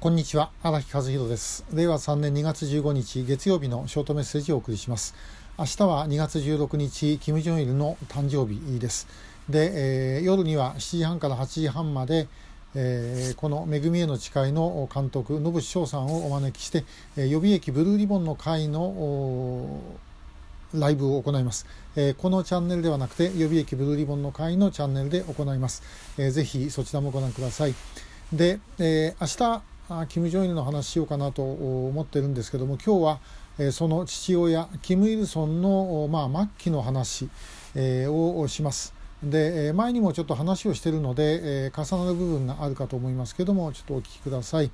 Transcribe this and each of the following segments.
こんにちは荒木和弘です。令和3年2月15日月曜日のショートメッセージをお送りします。明日は2月16日キム・ジョンイルの誕生日です。で、えー、夜には7時半から8時半までえー、この「めぐみへの誓い」の監督野淵翔さんをお招きして、えー、予備役ブルーリボンの会のライブを行います、えー、このチャンネルではなくて予備役ブルーリボンの会のチャンネルで行います、えー、ぜひそちらもご覧ください。で、えー、明日キム・ジョンの話しようかなと思ってるんですけども今日は、えその父親キム・イルソンの、まあ、末期の話、えをします。で前にもちょっと話をしてるので、え重なる部分があるかと思いますけどもちょっとお聞きください。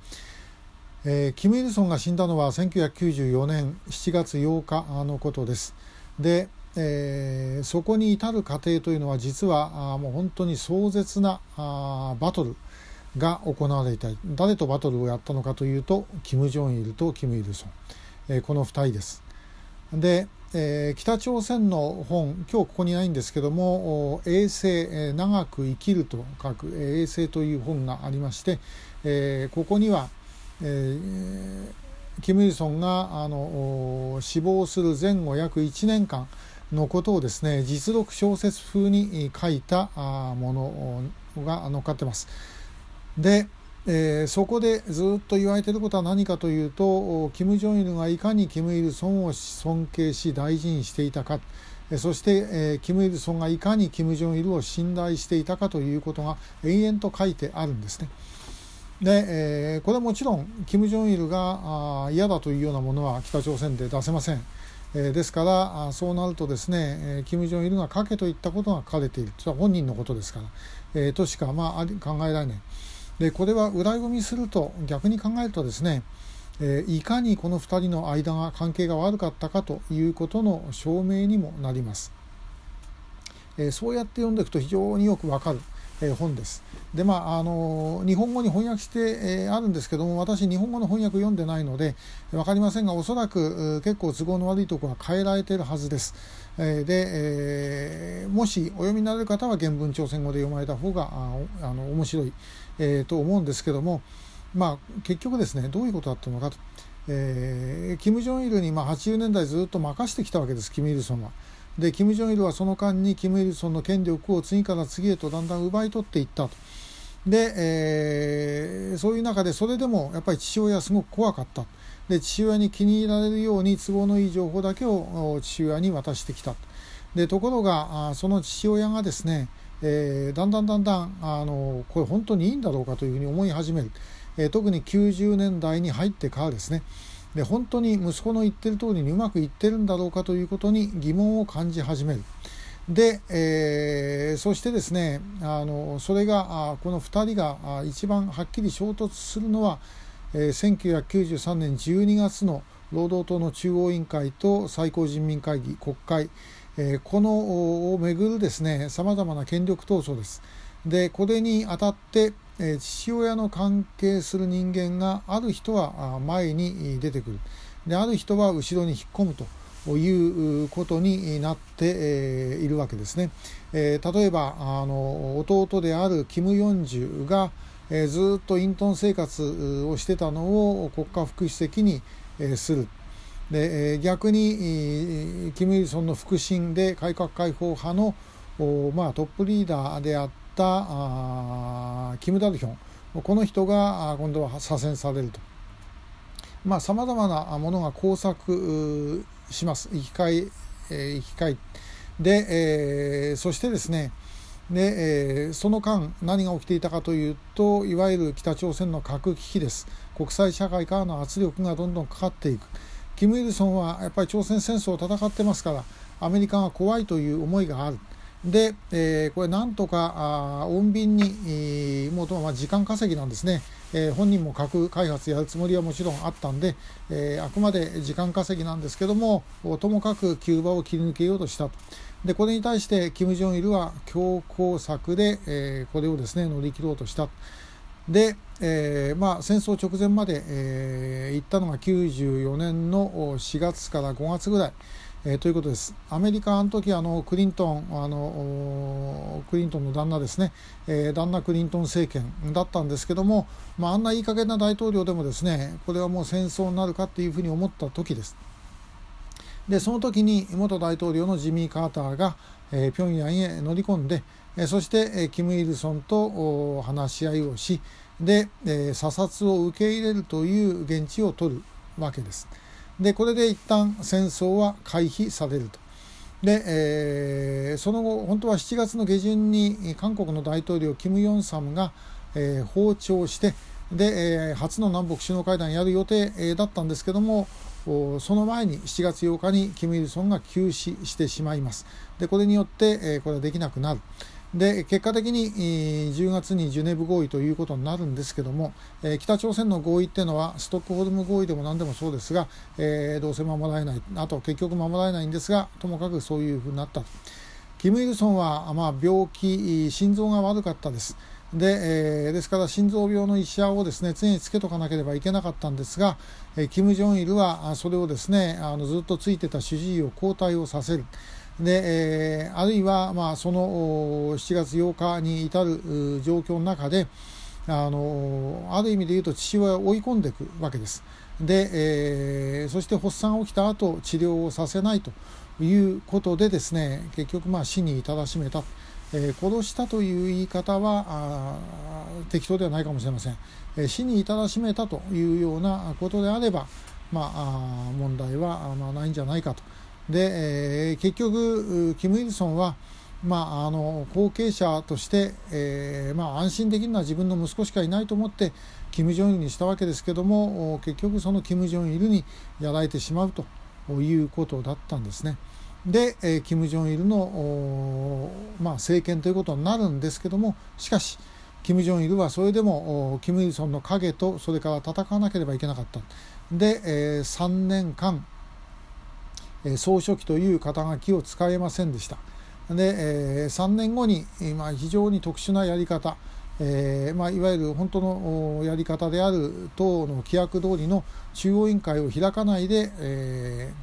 え、キム・イルソンが死んだのは1994年7月8日のことです。で、えー、そこに至る過程というのは実はあもう本当に壮絶なあバトルが行われた誰とバトルをやったのかというとキム・ジョンイルとキム・イルソン、えー、この2人です。で、えー、北朝鮮の本今日ここにないんですけども「衛星、えー、長く生きる」と書く「衛星」という本がありまして、えー、ここには、えー、キム・イルソンがあの死亡する前後約1年間のことをですね実録小説風に書いたものが載っかってます。で、えー、そこでずっと言われていることは何かというとキム・ジョンイルがいかにキム・イルソンを尊敬し大事にしていたかそして、えー、キム・イルソンがいかにキム・ジョンイルを信頼していたかということが延々と書いてあるんですね。で、えー、これはもちろんキム・ジョンイルが嫌だというようなものは北朝鮮で出せません。えー、ですからそうなるとですね、えー、キム・ジョンイルが書けといったことが書かれているそれは本人のことですから、えー、としか、まあ、考えられない。でこれは裏読みすると逆に考えるとですね、えー、いかにこの2人の間が関係が悪かったかということの証明にもなります。えー、そうやって読んでいくと非常によくわかる、えー、本です。でまああの日本語に翻訳して、え、あるんですけども私日本語の翻訳読んでないので分かりませんがおそらく結構都合の悪いところは変えられているはずです。で、えー、もしお読みになる方は原文朝鮮語で読まれた方がああの面白い、えー、と思うんですけども、まあ、結局ですねどういうことだったのかと。えー、キム・ジョンイルにまあ80年代ずっと任してきたわけですキム・イルソンは。でキム・ジョンイルはその間にキム・イルソンの権力を次から次へとだんだん奪い取っていったと。で、えー、そういう中でそれでもやっぱり父親はすごく怖かった。で父親に気に入られるように都合のいい情報だけを父親に渡してきた。でところがその父親がですね、えー、だんだんだんだんあのこれ本当にいいんだろうかというふうに思い始める、えー、特に90年代に入ってからですねで本当に息子の言ってる通りにうまくいってるんだろうかということに疑問を感じ始める。で、えー、そしてですねあのそれがあこの2人が一番はっきり衝突するのは、えー、1993年12月の労働党の中央委員会と最高人民会議国会、このをめぐるですねさまざまな権力闘争です。でこれにあたって、父親の関係する人間がある人は前に出てくるである人は後ろに引っ込むと。いうことになっているわけですね。例えばあの弟であるキム・ヨンジュがえずっと隠遁生活をしてたのを国家副主席にえする。でえ逆にキム・イルソンの腹心で改革開放派の、まあ、トップリーダーであったキム・ダルヒョンこの人が今度は左遷されると。まあ、様々なものが交錯します。生き返、えー、生き返で、えー、そしてですね、で、えー、その間何が起きていたかというといわゆる北朝鮮の核危機です。国際社会からの圧力がどんどんかかっていく。キム・イルソンはやっぱり朝鮮戦争を戦ってますからアメリカが怖いという思いがある。で、えー、これなんとか穏便に、えー、もうま時間稼ぎなんですね、えー、本人も核開発やるつもりはもちろんあったんで、えー、あくまで時間稼ぎなんですけどもともかくキューバを切り抜けようとしたと。でこれに対してキム・ジョンイルは強硬策で、え、これをですね乗り切ろうとしたで、えーまあ、戦争直前まで、えー、行ったのが94年の4月から5月ぐらい、えー、ということです。アメリカあの時あのクリントンあのクリントンの旦那ですね、えー、旦那クリントン政権だったんですけども、まあ、あんないい加減な大統領でもですねこれはもう戦争になるかっていうふうに思った時です。でその時に元大統領のジミー・カーターが、えー、平壌へ乗り込んで、えー、そして、えー、キム・イルソンと話し合いをしで、えー、査察を受け入れるという現地を取るわけです。でこれで一旦戦争は回避されると。で、えー、その後本当は7月の下旬に韓国の大統領キム・ヨンサムが、えー、訪朝してで、えー、初の南北首脳会談やる予定、えー、だったんですけどもその前に7月8日にキム・イルソンが急死してしまいます。でこれによって、えー、これはできなくなる。で結果的に10月にジュネーブ合意ということになるんですけども、北朝鮮の合意っていうのはストックホルム合意でも何でもそうですが、どうせ守られないあと結局守られないんですがともかくそういうふうになったキム・イルソンは、まあ、病気心臓が悪かったです。で,、ですから心臓病の医者をですね常につけとかなければいけなかったんですが、えー、キム・ジョンイルはそれをですねあのずっとついてた主治医を交代をさせる。で、えー、あるいは、まあ、その7月8日に至る状況の中であのある意味で言うと父親を追い込んでいくわけです。で、えー、そして発作が起きた後治療をさせないということでですね結局まあ死に至らしめた、えー、殺したという言い方は適当ではないかもしれません、えー、死に至らしめたというようなことであればまあ問題はまあないんじゃないかと。で、えー、結局キム・イルソンは、まあ、あの後継者として、えーまあ、安心できるのは自分の息子しかいないと思ってキム・ジョンイルにしたわけですけども結局そのキム・ジョンイルにやられてしまうということだったんですね。で、えー、キム・ジョンイルの、まあ、政権ということになるんですけどもしかしキム・ジョンイルはそれでもキム・イルソンの影とそれから戦わなければいけなかった。で、えー、3年間総書記という肩書きを使えませんでした。で、え3年後に、ま、非常に特殊なやり方、えま、いわゆる本当のやり方である党の規約通りの中央委員会を開かないで、え、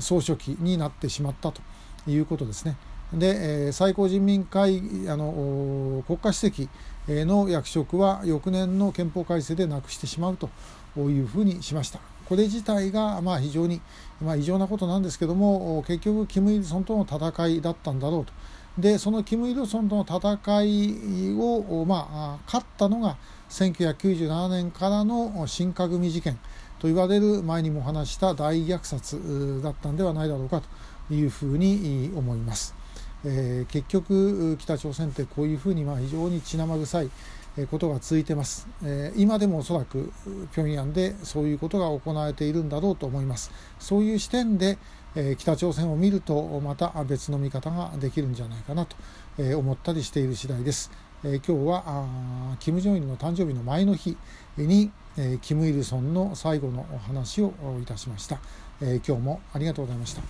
総書記になってしまったということですね。で、え、最高人民会あの国家主席の役職は翌年の憲法改正でなくしてしまうというふうにしました。これ自体がまあ非常にまあ異常なことなんですけども結局キム・イルソンとの戦いだったんだろうと。でそのキム・イルソンとの戦いを、まあ、勝ったのが1997年からの新化組事件と言われる前にも話した大虐殺だったんではないだろうかというふうに思います。えー、結局北朝鮮ってこういうふうにまあ非常に血生臭いことが続いてます、え、今でもおそらく平壌でそういうことが行われているんだろうと思います。そういう視点で、え、北朝鮮を見るとまた別の見方ができるんじゃないかなと、え思ったりしている次第です、え今日はあキム・ジョンイルの誕生日の前の日に、えキム・イルソンの最後のお話をいたしました、え今日もありがとうございました。